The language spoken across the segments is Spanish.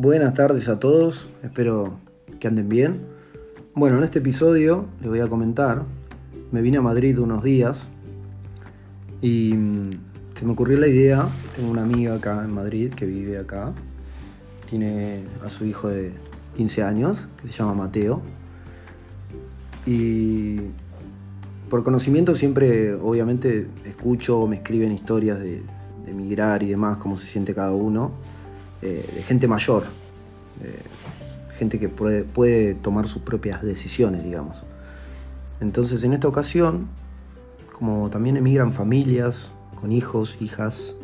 Buenas tardes a todos, espero que anden bien. Bueno, en este episodio les voy a comentar, me vine a Madrid unos días y mm, se me ocurrió la idea, tengo una amiga acá en Madrid que vive acá, tiene a su hijo de 15 años, que se llama Mateo, y por conocimiento siempre, obviamente, escucho o me escriben historias de, de emigrar y demás, cómo se siente cada uno, eh, de gente mayor, de gente que puede, puede tomar sus propias decisiones, digamos. Entonces, en esta ocasión, como también emigran familias con hijos, hijas,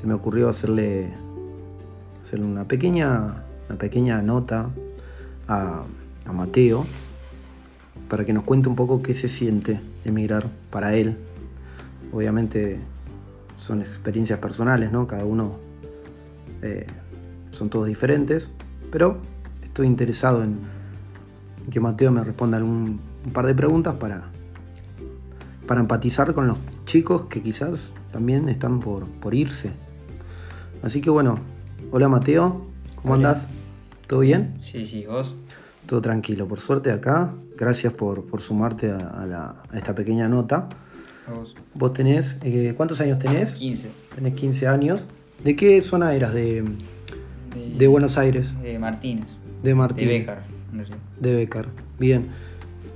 se me ocurrió hacerle, hacerle una, pequeña, una pequeña nota a, a Mateo para que nos cuente un poco qué se siente emigrar para él. Obviamente son experiencias personales, ¿no? Cada uno eh, son todos diferentes, pero estoy interesado en, en que Mateo me responda algún, un par de preguntas para, para empatizar con los chicos que quizás también están por, por irse. Así que bueno, hola Mateo, ¿cómo Hola. andás? ¿Todo bien? Sí, sí, vos. Todo tranquilo, por suerte acá. Gracias por, por sumarte a, a la- a esta pequeña nota. Vos. Vos tenés, eh, ¿cuántos años tenés? 15. Tenés 15 años. ¿De qué zona eras? ¿De, de Buenos Aires? De Martínez. De Martín. De Becar. De Becar. Bien.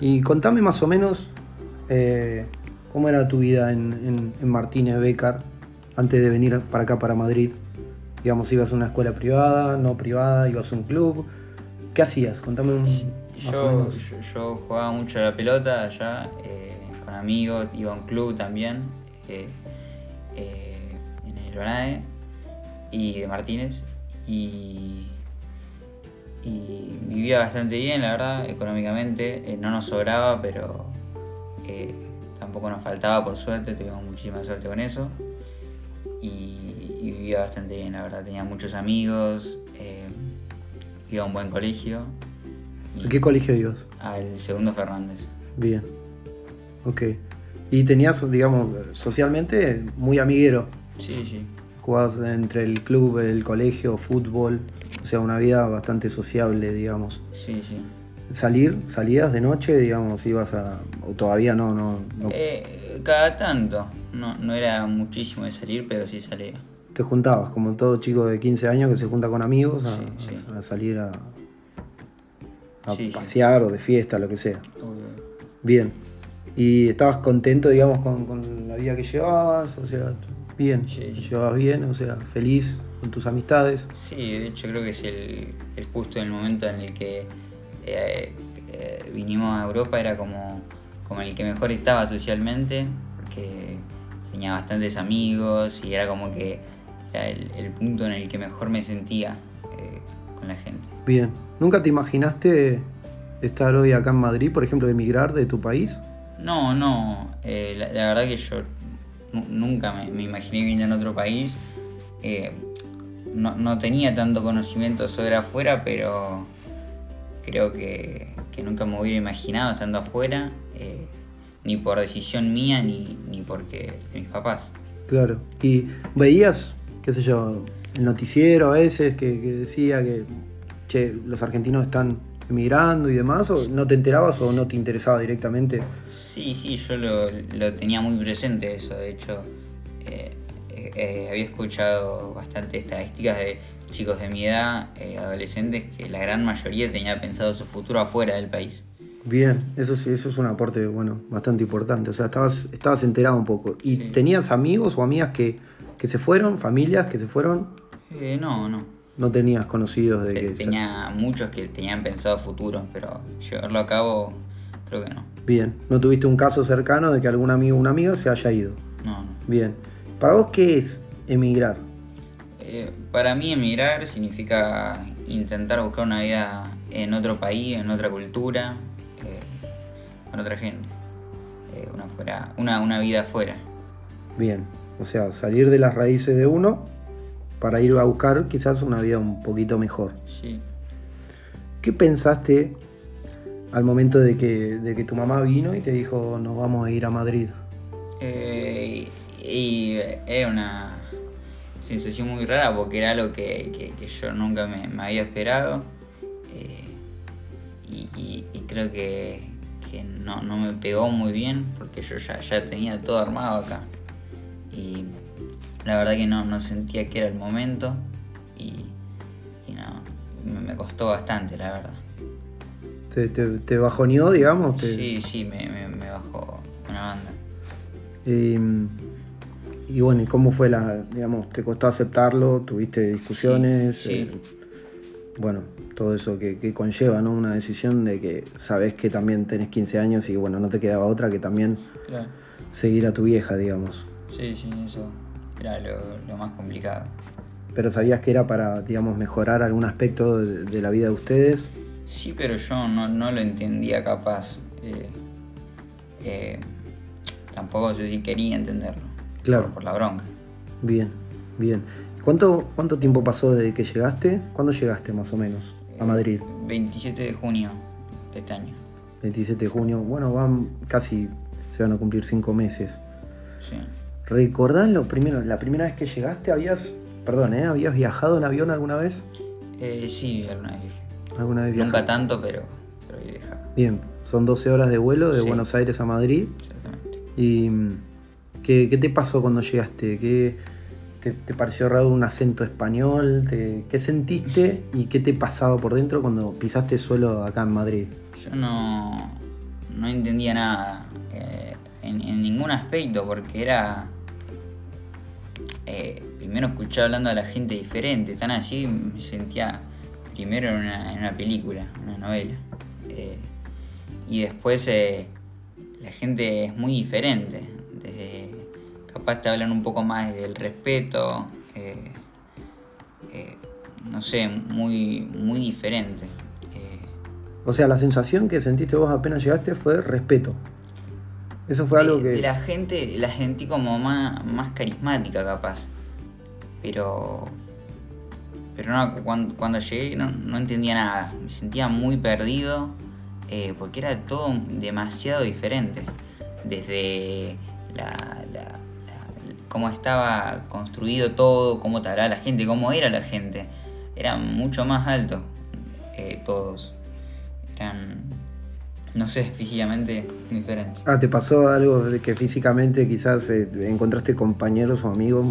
Y contame más o menos eh, cómo era tu vida en, en- en Martínez, Becar, antes de venir para acá, para Madrid. Digamos, ibas a una escuela privada, no privada, ibas a un club. ¿Qué hacías? Contame un, más o Yo, menos. yo, yo jugaba mucho a la pelota allá, eh, con amigos, iba a un club también, eh, en el Banae y de Martínez. Y, y vivía bastante bien, la verdad, económicamente. eh, no nos sobraba, pero eh, tampoco nos faltaba, por suerte, tuvimos muchísima suerte con eso. Y, y vivía bastante bien, la verdad. Tenía muchos amigos, eh, iba a un buen colegio. ¿A qué colegio ibas? al segundo Fernández. Bien. Ok. Y tenías, digamos, socialmente muy amiguero. Sí, sí. Jugabas entre el club, el colegio, fútbol. O sea, una vida bastante sociable, digamos. Sí, sí. Salir, salías de noche, digamos, ibas a. O todavía no, no. no- Eh, cada tanto. No, no era muchísimo de salir, pero sí salía. Te juntabas, como todo chico de 15 años que se junta con amigos a, Sí, sí. a salir a, a sí. pasear o de fiesta, lo que sea. Obvio. Bien. ¿Y estabas contento, digamos, con, con la vida que llevabas? O sea, bien. Sí, ¿Te llevabas bien? O sea, feliz con tus amistades. Sí, de hecho creo que es el, el justo el momento en el que eh, eh, vinimos a Europa, era como, como el que mejor estaba socialmente, porque tenía bastantes amigos y era como que era el, el punto en el que mejor me sentía eh, con la gente. Bien. ¿Nunca te imaginaste estar hoy acá en Madrid, por ejemplo, emigrar de tu país? No, no. la, la verdad que yo nunca me, imaginé viviendo en otro país. Eh, no, no tenía tanto conocimiento sobre afuera, pero creo que, que nunca me hubiera imaginado estando afuera, eh, ni por decisión mía, ni, ni porque mis papás. Claro. ¿Y veías, qué sé yo, el noticiero a veces que, que decía que, che, los argentinos están emigrando y demás? ¿O no te enterabas o no te interesaba directamente? Sí, sí, yo lo, lo tenía muy presente eso. De hecho, eh, eh, eh, había escuchado bastante estadísticas de chicos de mi edad, eh, adolescentes, que la gran mayoría tenía pensado su futuro afuera del país. Bien, eso sí, eso es un aporte, bueno, bastante importante. O sea, estabas, estabas enterado un poco. ¿Y Sí. tenías amigos o amigas que, que se fueron, familias que se fueron? Eh, no, no. No tenías conocidos de que... Tenía muchos que tenían pensado futuro, pero llevarlo a cabo, creo que no. Bien, no tuviste un caso cercano de que algún amigo o una amiga se haya ido. No, no. Bien. ¿Para vos qué es emigrar? Eh, para mí emigrar significa intentar buscar una vida en otro país, en otra cultura, eh, con otra gente. Eh, una, fuera, una, una vida afuera. Bien, o sea, salir de las raíces de uno para ir a buscar quizás una vida un poquito mejor. Sí. ¿Qué pensaste al momento de que, de que tu mamá vino y te dijo nos vamos a ir a Madrid? Eh, y era una. sensación muy rara porque era algo que, yo nunca me, había esperado. Eh, y, creo que, no, me pegó muy bien porque yo ya, ya tenía todo armado acá. Y la verdad que no, no sentía que era el momento y, no, me, costó bastante, la verdad. ¿Te, te, bajoneó, digamos? Sí, sí, me, me, bajó una banda. Y, bueno, ¿y cómo fue la, digamos, te costó aceptarlo? ¿Tuviste discusiones? Sí. Eh, bueno, todo eso que, conlleva, ¿no? Una decisión de que sabes que también tenés 15 años y bueno, no te quedaba otra que también seguir a tu vieja, digamos. Sí, sí, eso era lo, más complicado. ¿Pero sabías que era para, digamos, mejorar algún aspecto de, la vida de ustedes? Sí, pero yo no, lo entendía capaz. Eh, eh, tampoco sé si quería entenderlo. Claro. Por, la bronca. Bien, bien. ¿Cuánto, ¿Cuánto tiempo pasó desde que llegaste? ¿Cuándo llegaste más o menos a Madrid? 27 de junio de este año. 27 de junio. Bueno, van casi, se van a cumplir cinco meses. Sí. ¿Recordás lo primero, la primera vez que llegaste? ¿Habías, perdón, ¿eh? ¿habías viajado en avión alguna vez? Eh, sí, alguna vez ¿Alguna vez Nunca tanto, pero, pero viajado. Bien, son 12 horas de vuelo de Buenos Aires a Madrid. Exactamente. ¿Y qué, te pasó cuando llegaste? ¿Qué, te, pareció raro un acento español? ¿Qué sentiste y qué te pasaba por dentro cuando pisaste suelo acá en Madrid? Yo no, no entendía nada eh, en, en ningún aspecto porque era eh, primero escuché hablando a la gente diferente, tan así me sentía primero en una, película, una novela. Eh, y después eh, la gente es muy diferente. capaz te hablan un poco más del respeto, no sé, muy, muy diferente. o sea, la sensación que sentiste vos apenas llegaste fue respeto. Eso fue algo que. La gente la sentí como más, más carismática, capaz. Pero. Pero no, cuando, llegué no, entendía nada. Me sentía muy perdido. Eh, porque era todo demasiado diferente. Desde la, la, cómo estaba construido todo, cómo te hablaba la gente, cómo era la gente. Eran mucho más altos eh, todos. Eran no sé, físicamente diferente. Ah, ¿te pasó algo de que físicamente quizás eh, encontraste compañeros o amigos,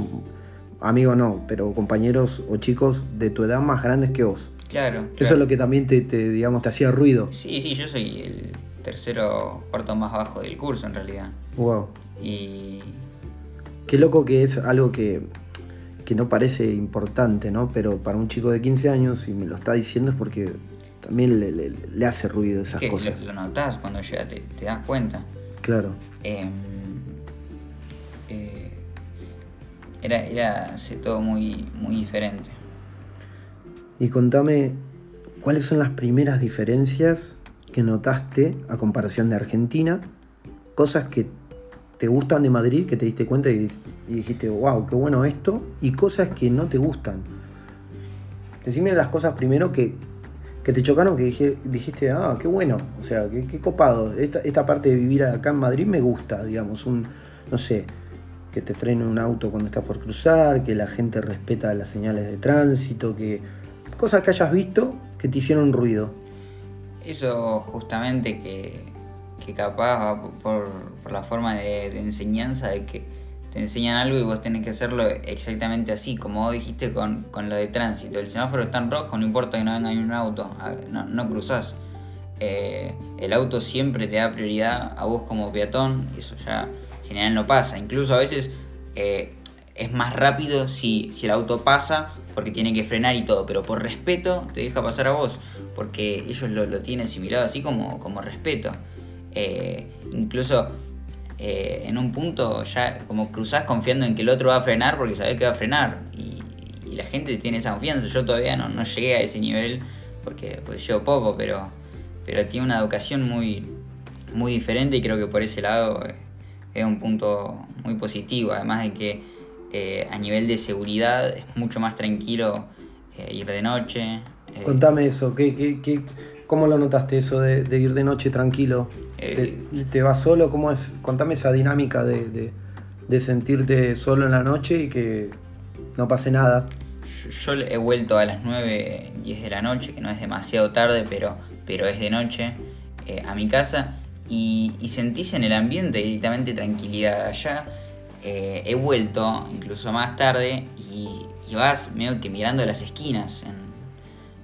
amigos no, pero compañeros o chicos de tu edad más grandes que vos? Claro. Eso es lo que también te, digamos, te hacía ruido. Sí, sí, yo soy el tercero, cuarto más bajo del curso en realidad. Wow. Y... Qué loco que es algo que, que no parece importante, ¿no? Pero para un chico de 15 años, y me lo está diciendo es porque también le, hace ruido esas cosas. Lo, lo notás cuando llega, te, das cuenta. Claro. Em, eh, era, era todo muy, muy diferente. Y contame, ¿cuáles son las primeras diferencias que notaste a comparación de Argentina? Cosas que te gustan de Madrid, que te diste cuenta y, y dijiste, wow, qué bueno esto, y cosas que no te gustan. Decime las cosas primero que, que te chocaron, que dijiste, ah, qué bueno, o sea, qué, copado. Esta, parte de vivir acá en Madrid me gusta, digamos, un, no sé, que te frene un auto cuando estás por cruzar, que la gente respeta las señales de tránsito, que cosas que hayas visto que te hicieron ruido. Eso justamente que, que capaz por, por la forma de enseñanza de que te enseñan algo y vos tenés que hacerlo exactamente así, como vos dijiste con, lo de tránsito. El semáforo está en rojo, no importa que no venga un auto, no, no cruzás. Eh, el auto siempre te da prioridad a vos como peatón, eso ya en general no pasa. Incluso a veces eh, es más rápido si, si, el auto pasa porque tiene que frenar y todo, pero por respeto te deja pasar a vos, porque ellos lo, tienen asimilado así como, como respeto. Eh, incluso eh, en un punto ya como cruzás confiando en que el otro va a frenar porque sabés que va a frenar. Y, la gente tiene esa confianza. Yo todavía no, no llegué a ese nivel porque pues, llevo poco, pero, pero tiene una educación muy, muy diferente y creo que por ese lado eh, es un punto muy positivo. Además de que eh, a nivel de seguridad es mucho más tranquilo ir de noche. Contame eso, ¿qué, qué, qué, ¿cómo lo notaste eso de ir de noche tranquilo? ¿Te, eh, ¿Te, vas solo? ¿Cómo es? Contame esa dinámica de, sentirte solo en la noche y que no pase nada. Yo, he vuelto a las 9, 10 de la noche, que no es demasiado tarde, pero, pero es de noche, eh, a mi casa y, sentís en el ambiente directamente tranquilidad allá. Eh, he vuelto incluso más tarde y, vas medio que mirando las esquinas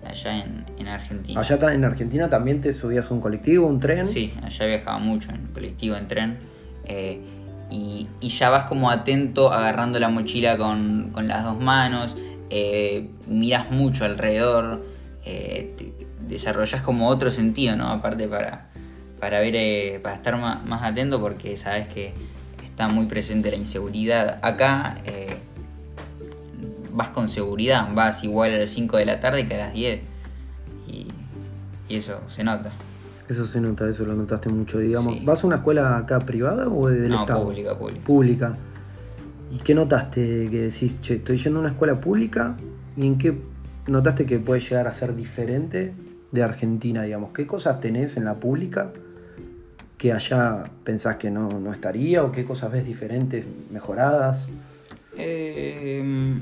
allá en, Argentina. ¿Allá en Argentina también te subías un colectivo, un tren? Sí, allá viajaba mucho en colectivo, en tren. Eh, y, ya vas como atento agarrando la mochila con, las dos manos, eh, miras mucho alrededor, desarrollas como otro sentido, ¿no? Aparte para, para ver, eh, para estar más, atento porque sabes que está muy presente la inseguridad. Acá eh, vas con seguridad, vas igual a las 5 de la tarde que a las 10 y, eso se nota. Eso se nota, eso lo notaste mucho, digamos. ¿Vas a una escuela acá privada o del no, Estado? pública, pública. Pública. ¿Y qué notaste que decís, che, estoy yendo a una escuela pública y en qué notaste que puede llegar a ser diferente de Argentina, digamos? ¿Qué cosas tenés en la pública que allá pensás que no, estaría o qué cosas ves diferentes, mejoradas? Eh,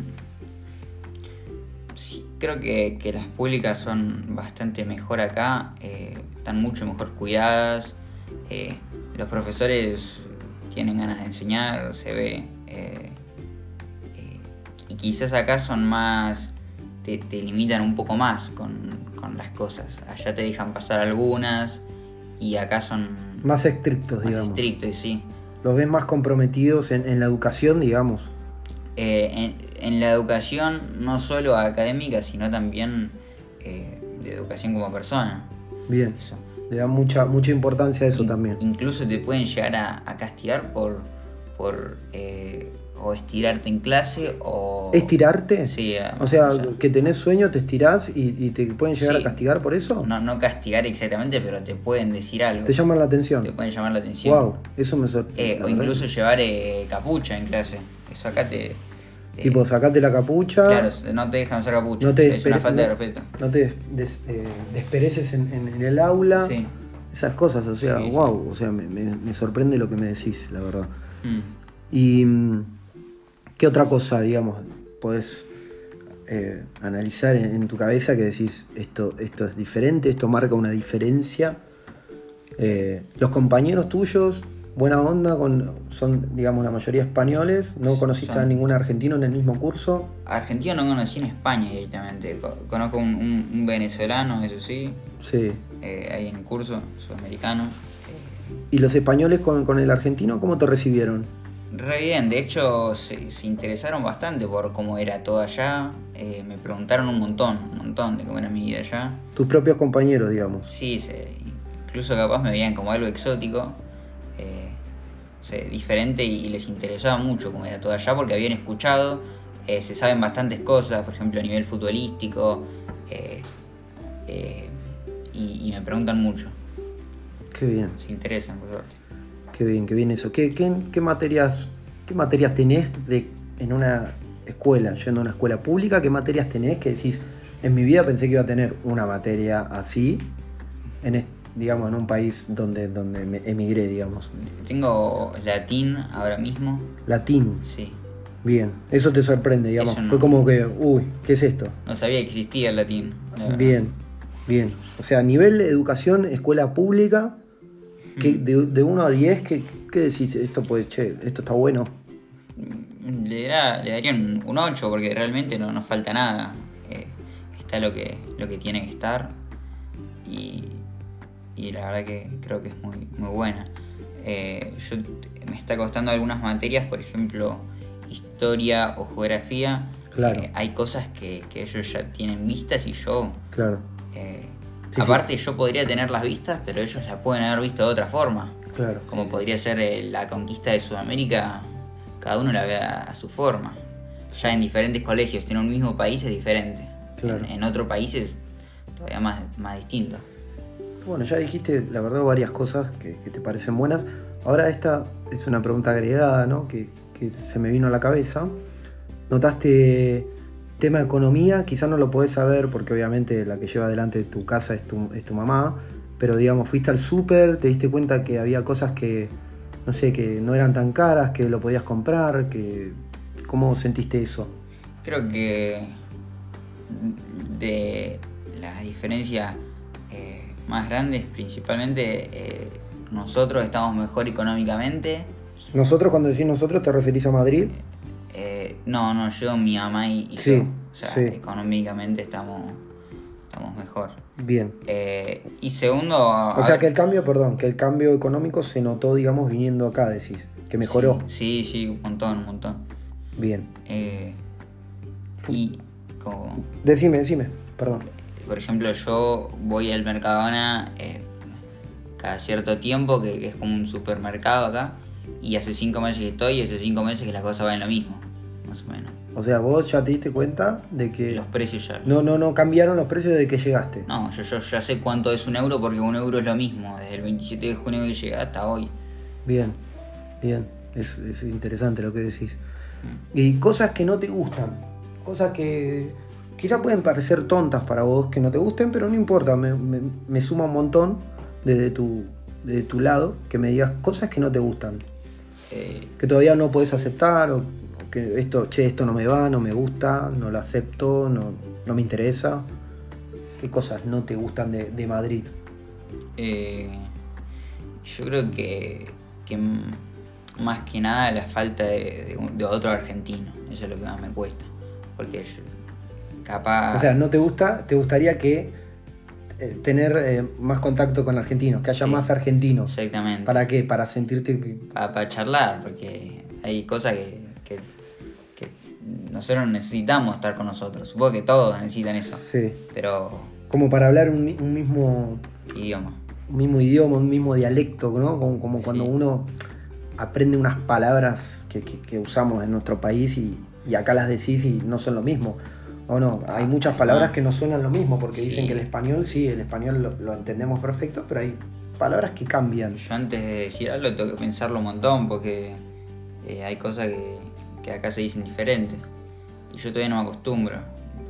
creo que, las públicas son bastante mejor acá, eh, están mucho mejor cuidadas, eh, los profesores tienen ganas de enseñar, se ve, y quizás acá son más, te, limitan un poco más con, con las cosas, allá te dejan pasar algunas y acá son más estrictos, más digamos. estrictos, sí. Los ves más comprometidos en, la educación, digamos. Eh, en, la educación no solo académica, sino también eh, de educación como persona. Bien. Le da mucha, mucha importancia a eso también. Incluso te pueden llegar a, castigar por, por eh, o estirarte en clase o... ¿Estirarte? Sí. O sea, que tenés sueño, te estirás y, te pueden llegar a castigar por eso. No, no castigar exactamente, pero te pueden decir algo. Te llaman la atención. Te pueden llamar la atención. Wow, eso me sorprende. Eh, o incluso llevar eh, capucha en clase. Eso acá te... tipo, sacate la capucha. Claro, no te dejan usar capucha. No te es una falta de respeto. No te eh, despereces en, el aula. Sí. Esas cosas, o sea, wow. O sea, me, sorprende lo que me decís, la verdad. Mm. Y mm, ¿Qué otra cosa, digamos, podés eh, analizar en, tu cabeza que decís, esto, esto es diferente, esto marca una diferencia? Eh, los compañeros tuyos, buena onda, con, son, digamos, la mayoría españoles, ¿no conociste a ningún argentino en el mismo curso? Argentino no conocí en España directamente, conozco un, un, venezolano, eso sí, sí. Eh, ahí en el curso, sudamericano. ¿Y los españoles con, con el argentino cómo te recibieron? Re bien, de hecho se, interesaron bastante por cómo era todo allá. Eh, me preguntaron un montón, un montón de cómo era mi vida allá. Tus propios compañeros, digamos. Sí, incluso capaz me veían como algo exótico, eh, diferente y, les interesaba mucho cómo era todo allá porque habían escuchado, eh, se saben bastantes cosas, por ejemplo a nivel futbolístico, y, me preguntan mucho. Qué bien. Se interesan, por suerte. Qué bien, qué bien eso. ¿Qué, qué, materias, qué materias tenés de, en una escuela, yendo a una escuela pública? ¿Qué materias tenés que decís, en mi vida pensé que iba a tener una materia así, en digamos, en un país donde, donde me emigré, digamos? Tengo latín ahora mismo. ¿Latín? Sí. Bien, eso te sorprende, digamos. Fue como que, uy, ¿qué es esto? No sabía que existía el latín. Bien, bien. O sea, a nivel de educación, escuela pública, de, 1 a 10, ¿qué, decís? Esto puede, che, esto está bueno. Le, daría un, 8 porque realmente no nos falta nada. Eh, está lo que, lo que tiene que estar. Y, la verdad que creo que es muy, muy buena. Eh, yo, me está costando algunas materias, por ejemplo, historia o geografía. Claro. Eh, hay cosas que, ellos ya tienen vistas y yo claro. Aparte yo podría tener las vistas, pero ellos la pueden haber visto de otra forma. Claro. Como podría ser eh, la conquista de Sudamérica, cada uno la ve a, su forma. Ya en diferentes colegios, en un mismo país es diferente. Claro. En, otro país es todavía más, más distinto. Bueno, ya dijiste, la verdad, varias cosas que, te parecen buenas. Ahora esta es una pregunta agregada, ¿no? Que, se me vino a la cabeza. ¿Notaste Tema economía, quizás no lo podés saber porque obviamente la que lleva adelante tu casa es tu, mamá, pero digamos, fuiste al súper, te diste cuenta que había cosas que, no sé, que no eran tan caras, que lo podías comprar, que ¿cómo sentiste eso? Creo que de las diferencias más grandes, principalmente eh, nosotros estamos mejor económicamente. Nosotros, cuando decís nosotros, ¿te referís a Madrid? Eh, no, no, yo, mi mamá y, y Sí, yo. O sea, sí. económicamente estamos, estamos mejor. Bien. Eh, y segundo. O sea que el cambio, perdón, que el cambio económico se notó, digamos, viniendo acá, decís, que mejoró. Sí, sí, un montón, un montón. Bien. Eh, y como, Decime, decime, perdón. Por ejemplo, yo voy al Mercadona eh, cada cierto tiempo, que, que es como un supermercado acá, y hace cinco meses que estoy, y hace cinco meses que las cosas van lo mismo, más o menos. O sea, vos ya te diste cuenta de que Los precios ya. no, no, no cambiaron los precios desde que llegaste. No, yo, yo ya sé cuánto es un euro porque un euro es lo mismo, desde el 27 de junio que llegué hasta hoy. Bien, bien. Es, es interesante lo que decís. Y cosas que no te gustan. Cosas que quizás pueden parecer tontas para vos, que no te gusten, pero no importa. Me, me- me suma un montón desde tu, desde tu lado que me digas cosas que no te gustan. Eh, Que todavía no podés aceptar o, o que esto, che, esto no me va, no me gusta, no lo acepto, no, no me interesa. ¿Qué cosas no te gustan de, de Madrid? eh, yo creo que, más que nada la falta de, de un- de otro argentino, eso es lo que más me cuesta. Porque yo, capaz... O sea, no te gusta, te gustaría que eh, tener eh, más contacto con argentinos, que haya Sí. más argentinos. exactamente. ¿Para qué? Para sentirte que... para, charlar, porque hay cosas que, que, que nosotros necesitamos estar con nosotros. Supongo que todos necesitan eso, Sí. pero Como para hablar un, mi- un mismo, idioma. un mismo idioma, un mismo dialecto, ¿no? Como, como cuando Sí. uno aprende unas palabras que, que- que usamos en nuestro país y, y acá las decís y no son lo mismo. O no, hay muchas palabras Ah. que no suenan lo mismo, porque dicen que el español, sí, el español lo, lo entendemos perfecto, pero hay palabras que cambian. Yo antes de decir algo tengo que pensarlo un montón porque eh, hay cosas que, que acá se dicen diferentes. Y yo todavía no me acostumbro.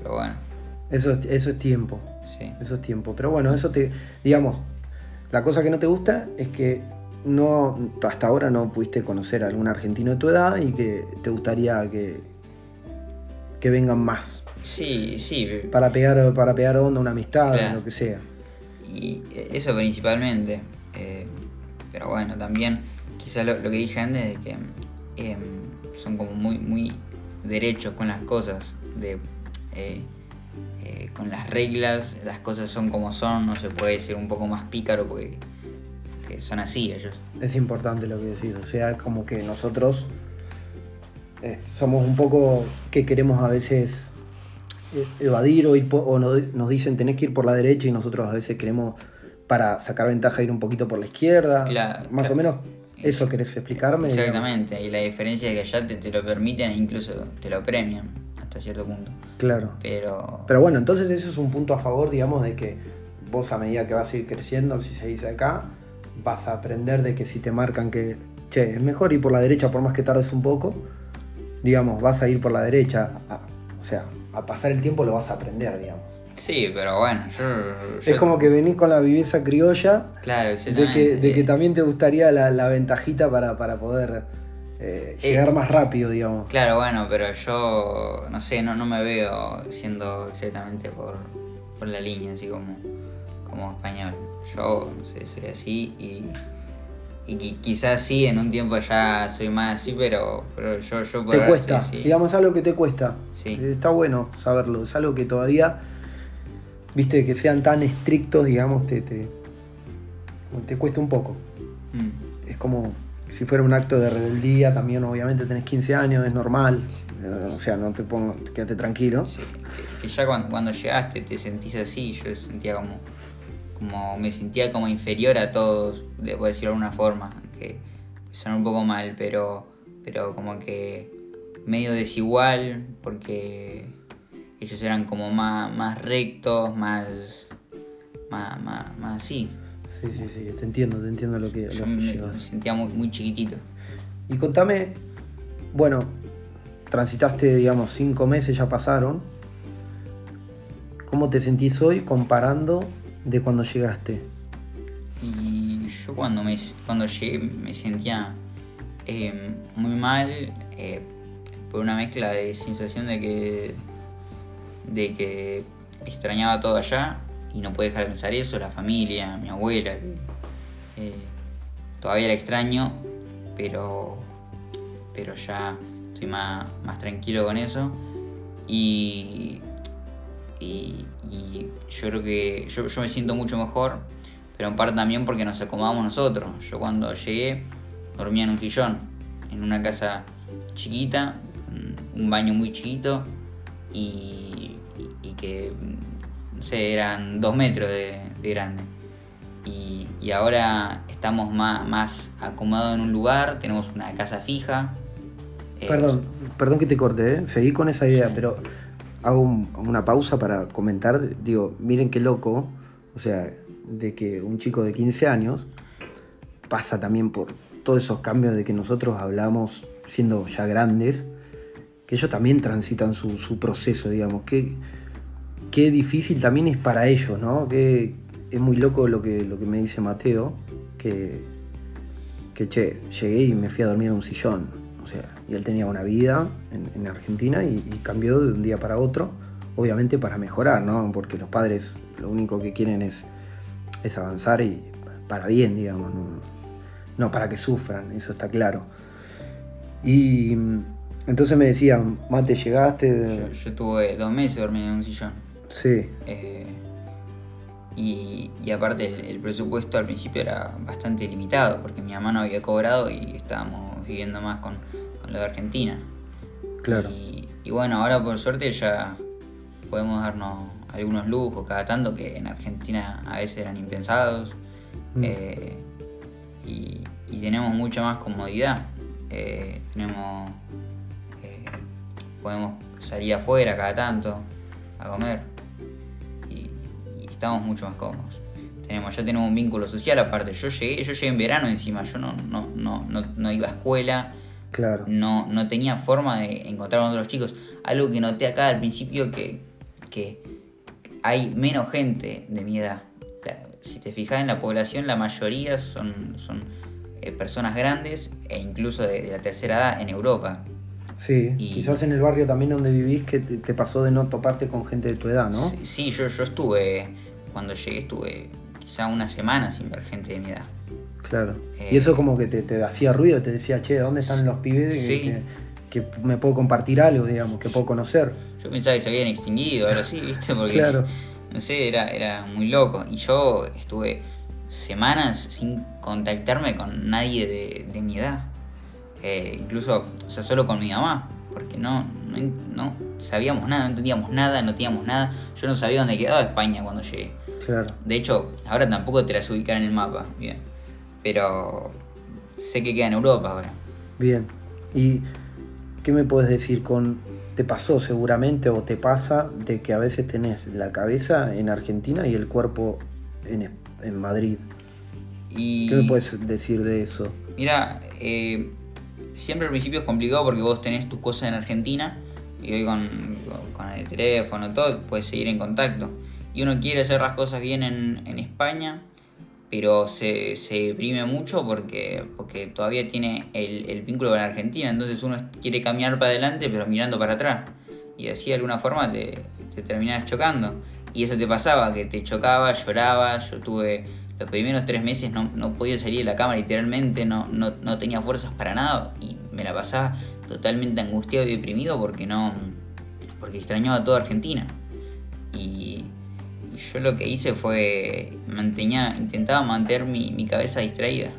Pero bueno, Eso, es- eso es tiempo. sí. Eso es tiempo. Pero bueno, eso te. Digamos, la cosa que no te gusta es que no hasta ahora no pudiste conocer a algún argentino de tu edad y que te gustaría que, que vengan más. Sí, sí. Para pegar, para pegar onda, una amistad, Claro. lo que sea. Y eso principalmente. eh, pero bueno, también quizás lo, lo que dije antes de que em, son como muy, muy derechos con las cosas. De, eh, eh, con las reglas, las cosas son como son, no se puede ser un poco más pícaro porque, porque son así ellos. Es importante lo que decís. O sea, como que nosotros eh, somos un poco que queremos a veces eh, evadir o, ir po- o no- nos dicen tenés que ir por la derecha y nosotros a veces queremos para sacar ventaja ir un poquito por la izquierda. Claro, Más claro. o menos eso querés explicarme. Exactamente, y la diferencia es que allá te, te lo permiten e incluso te lo premian hasta cierto punto. Claro. Pero, Pero bueno, entonces eso es un punto a favor, digamos, de que vos a medida que vas a ir creciendo, si se dice acá, vas a aprender de que si te marcan que, che, es mejor ir por la derecha por más que tardes un poco, digamos, vas a ir por la derecha, o sea, a pasar el tiempo lo vas a aprender, digamos. sí, pero bueno, yo... yo- Es como que venís con la viveza criolla Claro, de que, de que también te gustaría la, la ventajita para, para poder eh, llegar más rápido, digamos. Claro, bueno, pero yo, no sé, no, no me veo siendo exactamente por, por la línea, así como, como español. Yo, no sé, soy así y, y qui- quizás sí, en un tiempo ya soy más así, pero, pero yo, yo por Te cuesta, sí, sí. digamos, es algo que te cuesta. Sí. Está bueno saberlo, es algo que todavía, viste, que sean tan estrictos, digamos, te, te, te cuesta un poco. Mm. Es como si fuera un acto de rebeldía, también obviamente tenés 15 años, es normal. O sea, no te pongas, quédate tranquilo. Sí, que, que ya cuando, cuando llegaste te sentís así, yo sentía como, como me sentía como inferior a todos, debo decirlo de alguna forma, que suena un poco mal, pero, pero como que medio desigual, porque ellos eran como más, más rectos, más, más, más, más así. Sí, sí, sí, te entiendo, te entiendo lo que, lo Yo que me, me sentía muy, muy chiquitito. Y contame, bueno, transitaste, digamos, cinco meses, ya pasaron. ¿Cómo te sentís hoy comparando de cuando llegaste? Y yo cuando, me, cuando llegué me sentía eh, muy mal, eh, por una mezcla de sensación de que, de que extrañaba todo allá y no puede dejar de pensar eso, la familia, mi abuela, que eh, todavía la extraño, pero, pero ya estoy más, más tranquilo con eso. Y, y, yo creo que yo, yo me siento mucho mejor, pero en parte también porque nos acomodamos nosotros. Yo cuando llegué dormía en un sillón, en una casa chiquita, un baño muy chiquito y, y, que, no sé, eran dos metros de, grande. Y, y, ahora estamos más, más acomodados en un lugar, tenemos una casa fija. Eh, perdón, perdón que te corte, ¿eh? seguí con esa idea, pero hago una pausa para comentar. Digo, miren qué loco, o sea, de que un chico de 15 años pasa también por todos esos cambios de que nosotros hablamos siendo ya grandes que ellos también transitan su, proceso, digamos. Qué, qué, difícil también es para ellos, ¿no? Que es muy loco lo que, lo que me dice Mateo, que, que che, llegué y me fui a dormir en un sillón. O sea, y él tenía una vida en, Argentina y, cambió de un día para otro, obviamente para mejorar, ¿no? Porque los padres lo único que quieren es, es avanzar y para bien, digamos, no, no para que sufran, eso está claro. Y entonces me decían, Mate, llegaste. Yo, tuve dos meses dormido en un sillón. Sí. Eh, y, aparte el, presupuesto al principio era bastante limitado, porque mi mamá no había cobrado y estábamos viviendo más con, lo de Argentina. Claro. Y, bueno, ahora por suerte ya podemos darnos algunos lujos cada tanto que en Argentina a veces eran impensados. Mm. Eh, y, tenemos mucha más comodidad. Eh, tenemos podemos salir afuera cada tanto a comer y, estamos mucho más cómodos. Tenemos, ya tenemos un vínculo social aparte. Yo llegué, yo llegué en verano encima, yo no, no, no, no, iba a escuela. Claro. No, no tenía forma de encontrar con otros chicos. Algo que noté acá al principio que, que hay menos gente de mi edad. Si te fijas en la población, la mayoría son, son eh, personas grandes e incluso de, la tercera edad en Europa. Sí, quizás en el barrio también donde vivís que te, pasó de no toparte con gente de tu edad, ¿no? Sí, yo, yo estuve, cuando llegué estuve quizá una semana sin ver gente de mi edad. Claro. y eso como que te, hacía ruido, te decía, che, ¿dónde están los pibes que, que, me puedo compartir algo, digamos, que puedo conocer? Yo pensaba que se habían extinguido, ahora sí, ¿viste? Porque, claro. no sé, era, era muy loco. Y yo estuve semanas sin contactarme con nadie de, de mi edad. Eh, incluso, o sea, solo con mi mamá, porque no, no, sabíamos nada, no entendíamos nada, no teníamos nada. Yo no sabía dónde quedaba España cuando llegué. Claro. De hecho, ahora tampoco te las ubicar en el mapa, bien. Pero sé que queda en Europa ahora. Bien. ¿Y qué me puedes decir con te pasó seguramente o te pasa de que a veces tenés la cabeza en Argentina y el cuerpo en, en Madrid? Y... ¿Qué me puedes decir de eso? Mira, eh, siempre al principio es complicado porque vos tenés tus cosas en Argentina y hoy con, el teléfono, todo, puedes seguir en contacto. Y uno quiere hacer las cosas bien en, España, pero se, se, deprime mucho porque, porque todavía tiene el, vínculo con Argentina. Entonces uno quiere caminar para adelante, pero mirando para atrás. Y así de alguna forma te, te terminás chocando. Y eso te pasaba, que te chocaba, lloraba. Yo tuve los primeros tres meses no, no, podía salir de la cama literalmente, no, no, tenía fuerzas para nada y me la pasaba totalmente angustiado y deprimido porque no porque extrañaba toda Argentina. Y, yo lo que hice fue mantenía, intentaba mantener mi, cabeza distraída.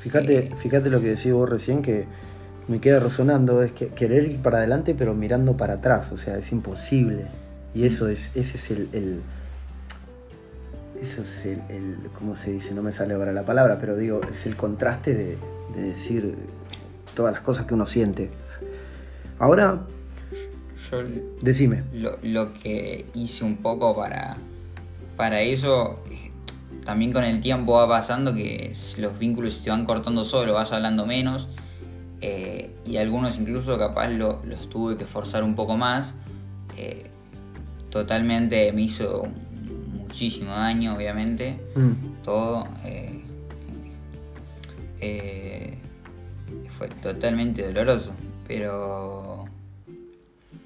Fíjate, eh, fíjate lo que decís vos recién que me queda resonando, es que querer ir para adelante pero mirando para atrás, o sea, es imposible. Y eso es, ese es el eso es el, ¿cómo se dice? No me sale ahora la palabra, pero digo, es el contraste de, decir todas las cosas que uno siente. Ahora, yo decime. Lo, que hice un poco para, para eso, también con el tiempo va pasando que los vínculos se van cortando solo, vas hablando menos. Eh, y algunos incluso capaz lo, los tuve que forzar un poco más. Eh, totalmente me hizo muchísimo daño, obviamente. Mm. Todo. Eh, fue totalmente doloroso. pero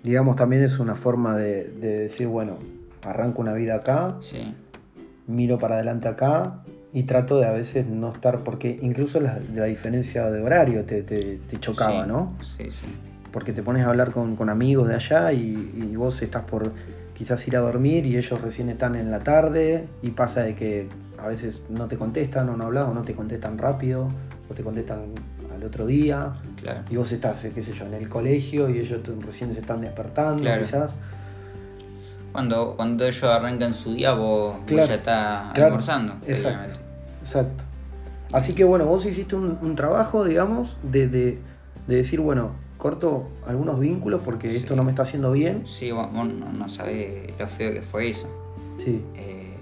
Digamos, también es una forma de, de decir, bueno, arranco una vida acá, sí, miro para adelante acá y trato de a veces no estar, porque incluso la, la diferencia de horario te, te- te chocaba, sí, ¿no? Sí, sí. Porque te pones a hablar con, con amigos de allá y, y vos estás por quizás ir a dormir y ellos recién están en la tarde y pasa de que a veces no te contestan o no hablas o no te contestan rápido o te contestan al otro día Claro. y vos estás, qué sé yo, en el colegio y ellos recién se están despertando Claro. quizás. Cuando, cuando ellos arrancan su día, vos, ya estás almorzando. exacto. Exacto. Así que bueno, vos hiciste un, un trabajo, digamos, de, de- de decir, bueno, corto algunos vínculos porque esto no me está haciendo bien. Sí, vos, vos no, no sabés lo feo que fue eso. Sí, Eh,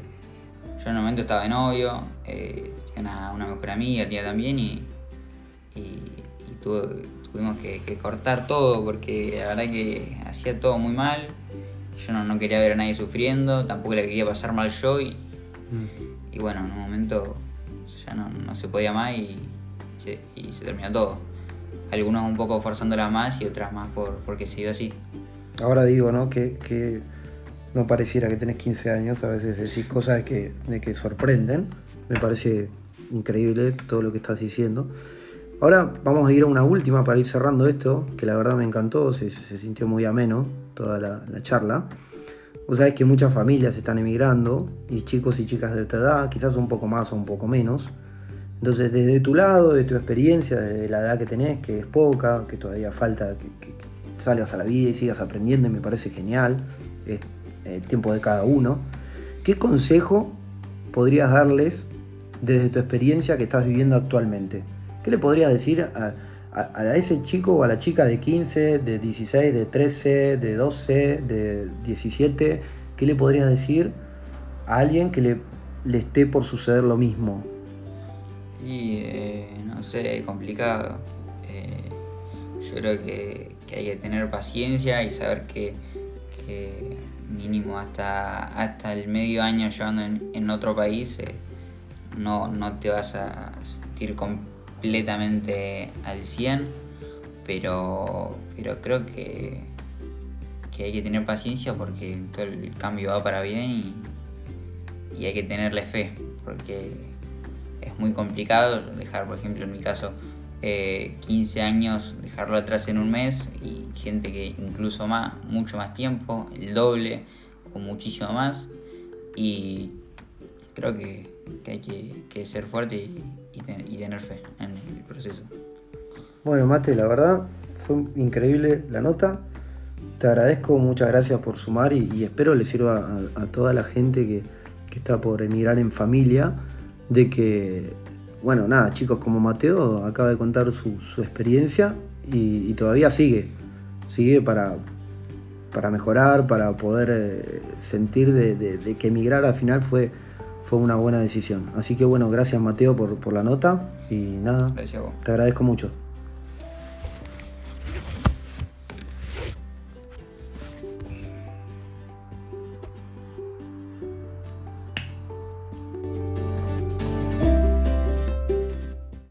yo en un momento estaba de novio, eh, tenía una, una mejor amiga, tía también, y tuve- tuvimos que, que cortar todo porque la verdad que hacía todo muy mal. Yo no, no quería ver a nadie sufriendo, tampoco le quería pasar mal yo, y, y bueno, en un momento ya no, no se podía más y se, y se terminó todo. Algunos un poco forzándola más y otras más por, porque se dio así. ahora digo, ¿no? Que, que no pareciera que tenés 15 años, a veces decís cosas de que, de que sorprenden. Me parece increíble todo lo que estás diciendo. Ahora vamos a ir a una última para ir cerrando esto, que la verdad me encantó, se, sintió muy ameno toda la, la charla. Vos sabés que muchas familias están emigrando y chicos y chicas de tu edad, quizás un poco más o un poco menos. Entonces, desde tu lado, de tu experiencia, desde la edad que tenés, que es poca, que todavía falta que, salgas a la vida y sigas aprendiendo, y me parece genial, es el tiempo de cada uno. ¿Qué consejo podrías darles desde tu experiencia que estás viviendo actualmente? ¿Qué le podrías decir a, ese chico o a la chica de 15, de 16, de 13, de 12, de 17? ¿Qué le podrías decir a alguien que le, esté por suceder lo mismo? Y eh, no sé, complicado. Eh, yo creo que, hay que tener paciencia y saber que, mínimo hasta, hasta el medio año llevando en, otro país eh, no, no te vas a sentir completamente al 100, pero, pero creo que, que hay que tener paciencia porque todo el cambio va para bien y, hay que tenerle fe porque es muy complicado dejar, por ejemplo, en mi caso, eh, 15 años, dejarlo atrás en un mes y gente que incluso más, mucho más tiempo, el doble o muchísimo más. Y creo que, hay que, ser fuerte y, y ten- y tener fe en el proceso. Bueno, Mate, la verdad fue increíble la nota. Te agradezco, muchas gracias por sumar y, espero le sirva a, toda la gente que, que está por emigrar en familia de que, bueno, nada, chicos como Mateo acaba de contar su, experiencia y, todavía sigue, sigue para, para mejorar, para poder eh, sentir de que emigrar al final fue, fue una buena decisión. Así que bueno, gracias Mateo por, por la nota y nada, Gracias a vos. te agradezco mucho.